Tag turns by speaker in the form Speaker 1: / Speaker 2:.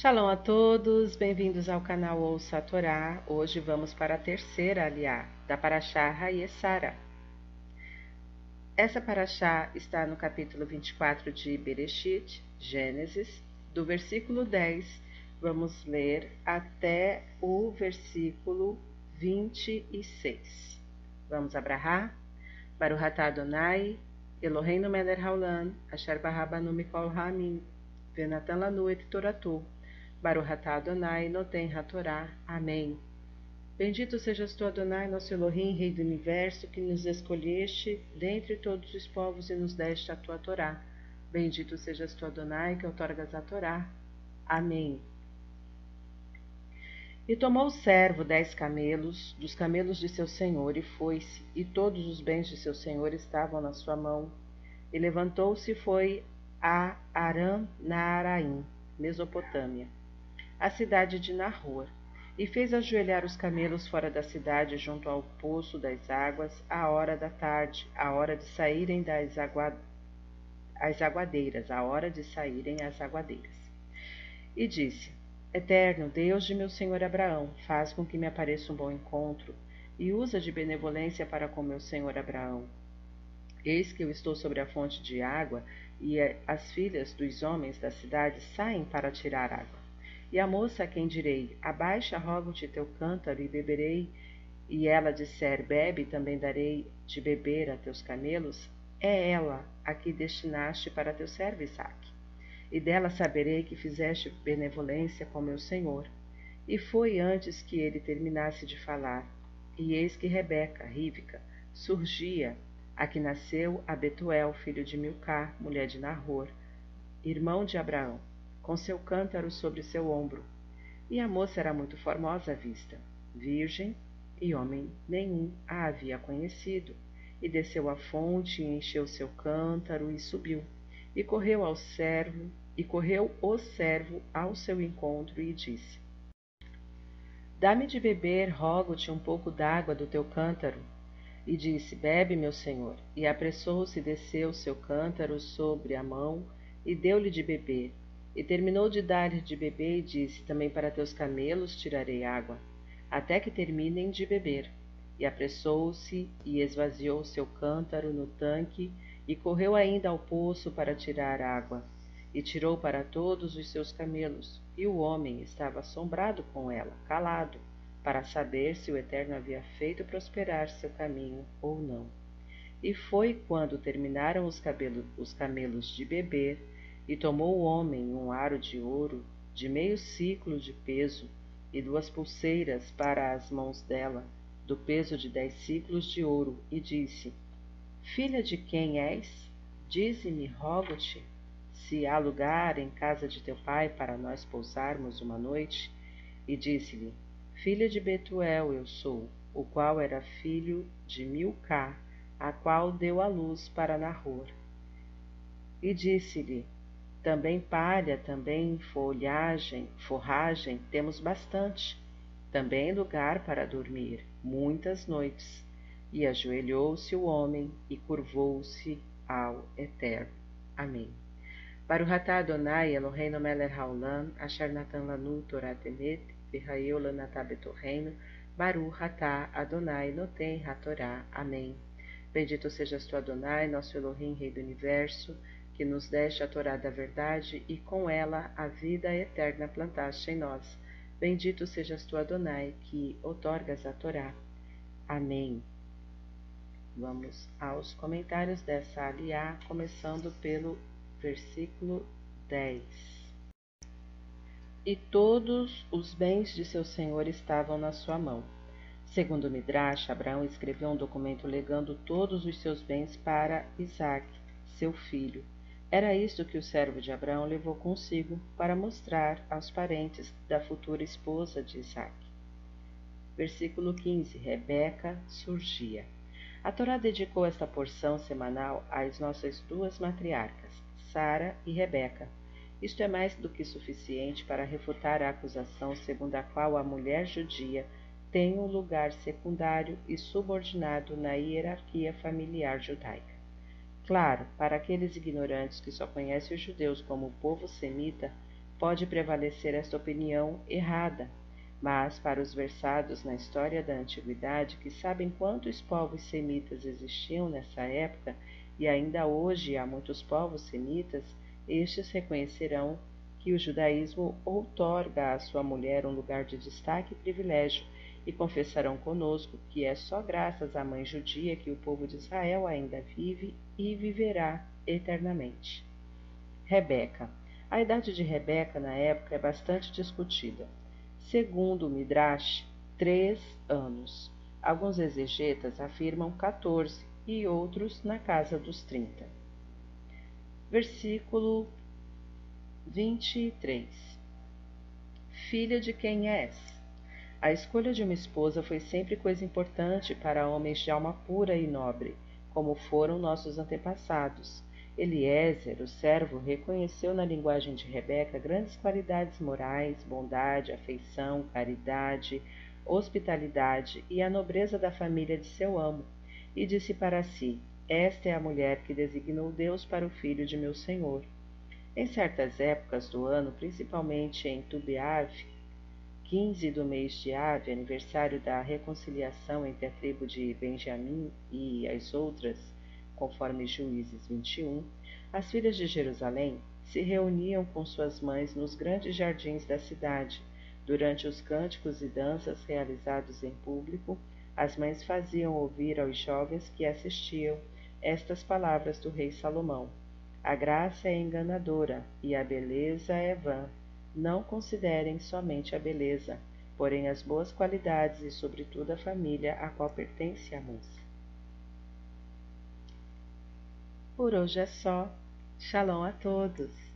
Speaker 1: Shalom a todos, bem-vindos ao canal Ouça a Torá. Hoje vamos para a terceira aliá da Paraxá Hayesara. Essa Paraxá está no capítulo 24 de Bereshit, Gênesis, do versículo 10, vamos ler até o versículo 26. Vamos abrahar? Baruch atah Adonai, Eloheinu melech haolam, asher barabanu mikol ha'amim, venatan lanu et toratu, Baruch atah Adonai, noten hatorá. Amém. Bendito sejas tu, Adonai, nosso Elohim, Rei do Universo, que nos escolheste dentre todos os povos e nos deste a tua Torá. Bendito sejas tu, Adonai, que outorgas a Torá. Amém. E tomou o servo dez camelos, dos camelos de seu senhor, e foi-se, e todos os bens de seu senhor estavam na sua mão. E levantou-se e foi a Aram Naaraim, Mesopotâmia a cidade de Nahor, e fez ajoelhar os camelos fora da cidade, junto ao poço das águas, à hora da tarde, à hora de saírem das agua... as aguadeiras, à hora de saírem as aguadeiras. E disse: Eterno Deus de meu senhor Abraão, faz com que me apareça um bom encontro, e usa de benevolência para com meu senhor Abraão. Eis que eu estou sobre a fonte de água, e as filhas dos homens da cidade saem para tirar água. E a moça a quem direi: Abaixa, rogo-te teu cântaro e beberei, e ela disser: Bebe, também darei de beber a teus camelos, é ela a que destinaste para teu servo Isaque. E dela saberei que fizeste benevolência com meu senhor. E foi antes que ele terminasse de falar. E eis que Rebeca, Rívica, surgia, a que nasceu a Betuel, filho de Milcá, mulher de Nahor, irmão de Abraão com seu cântaro sobre seu ombro. E a moça era muito formosa à vista, virgem, e homem nenhum a havia conhecido. E desceu à fonte, e encheu seu cântaro, e subiu. E correu ao servo, e correu o servo ao seu encontro, e disse: Dá-me de beber, rogo-te um pouco d'água do teu cântaro. E disse: Bebe, meu senhor. E apressou-se desceu seu cântaro sobre a mão, e deu-lhe de beber. E terminou de dar de beber e disse: Também para teus camelos tirarei água, até que terminem de beber. E apressou-se e esvaziou seu cântaro no tanque e correu ainda ao poço para tirar água. E tirou para todos os seus camelos. E o homem estava assombrado com ela, calado, para saber se o Eterno havia feito prosperar seu caminho ou não. E foi quando terminaram os, os camelos de beber e tomou o homem um aro de ouro de meio ciclo de peso e duas pulseiras para as mãos dela, do peso de dez ciclos de ouro, e disse: Filha de quem és? Dize-me, rogo-te, se há lugar em casa de teu pai para nós pousarmos uma noite. E disse-lhe: Filha de Betuel eu sou, o qual era filho de Milcá, a qual deu a luz para Nahor. E disse-lhe: também palha, também folhagem, forragem, temos bastante. Também lugar para dormir, muitas noites. E ajoelhou-se o homem e curvou-se ao Eterno. Amém. Baruch atah Adonai Eloheinu melech haolam, asher lanu Torah temet, lanatah betorreino, Baruch atah Adonai noten hatorá. Amém. Bendito sejas tu, Adonai, nosso Elohim, Rei do Universo, que nos deste a Torá da verdade e com ela a vida eterna plantaste em nós. Bendito sejas tu, Adonai, que otorgas a Torá. Amém. Vamos aos comentários dessa aliá, começando pelo versículo 10. E todos os bens de seu senhor estavam na sua mão. Segundo Midrash, Abraão escreveu um documento legando todos os seus bens para Isaac, seu filho, era isto que o servo de Abraão levou consigo para mostrar aos parentes da futura esposa de Isaac. Versículo 15. Rebeca surgia. A Torá dedicou esta porção semanal às nossas duas matriarcas, Sara e Rebeca. Isto é mais do que suficiente para refutar a acusação segundo a qual a mulher judia tem um lugar secundário e subordinado na hierarquia familiar judaica. Claro, para aqueles ignorantes que só conhecem os judeus como povo semita, pode prevalecer esta opinião errada, mas para os versados na história da antiguidade, que sabem quantos povos semitas existiam nessa época e ainda hoje há muitos povos semitas, estes reconhecerão que o judaísmo outorga à sua mulher um lugar de destaque e privilégio, e confessarão conosco que é só graças à mãe judia que o povo de Israel ainda vive e viverá eternamente. Rebeca. A idade de Rebeca na época é bastante discutida. Segundo o Midrash, três anos. Alguns exegetas afirmam 14 e outros na casa dos 30. Versículo 23 Filha de quem és? A escolha de uma esposa foi sempre coisa importante para homens de alma pura e nobre, como foram nossos antepassados. Eliezer, o servo, reconheceu na linguagem de Rebeca grandes qualidades morais, bondade, afeição, caridade, hospitalidade e a nobreza da família de seu amo, e disse para si: Esta é a mulher que designou Deus para o filho de meu senhor. Em certas épocas do ano, principalmente em Tubiav, 15 do mês de Ave, aniversário da reconciliação entre a tribo de Benjamim e as outras, conforme Juízes 21, as filhas de Jerusalém se reuniam com suas mães nos grandes jardins da cidade. Durante os cânticos e danças realizados em público, as mães faziam ouvir aos jovens que assistiam estas palavras do rei Salomão. A graça é enganadora e a beleza é vã. Não considerem somente a beleza, porém as boas qualidades e, sobretudo, a família a qual pertence a moça. Por hoje é só. Shalom a todos!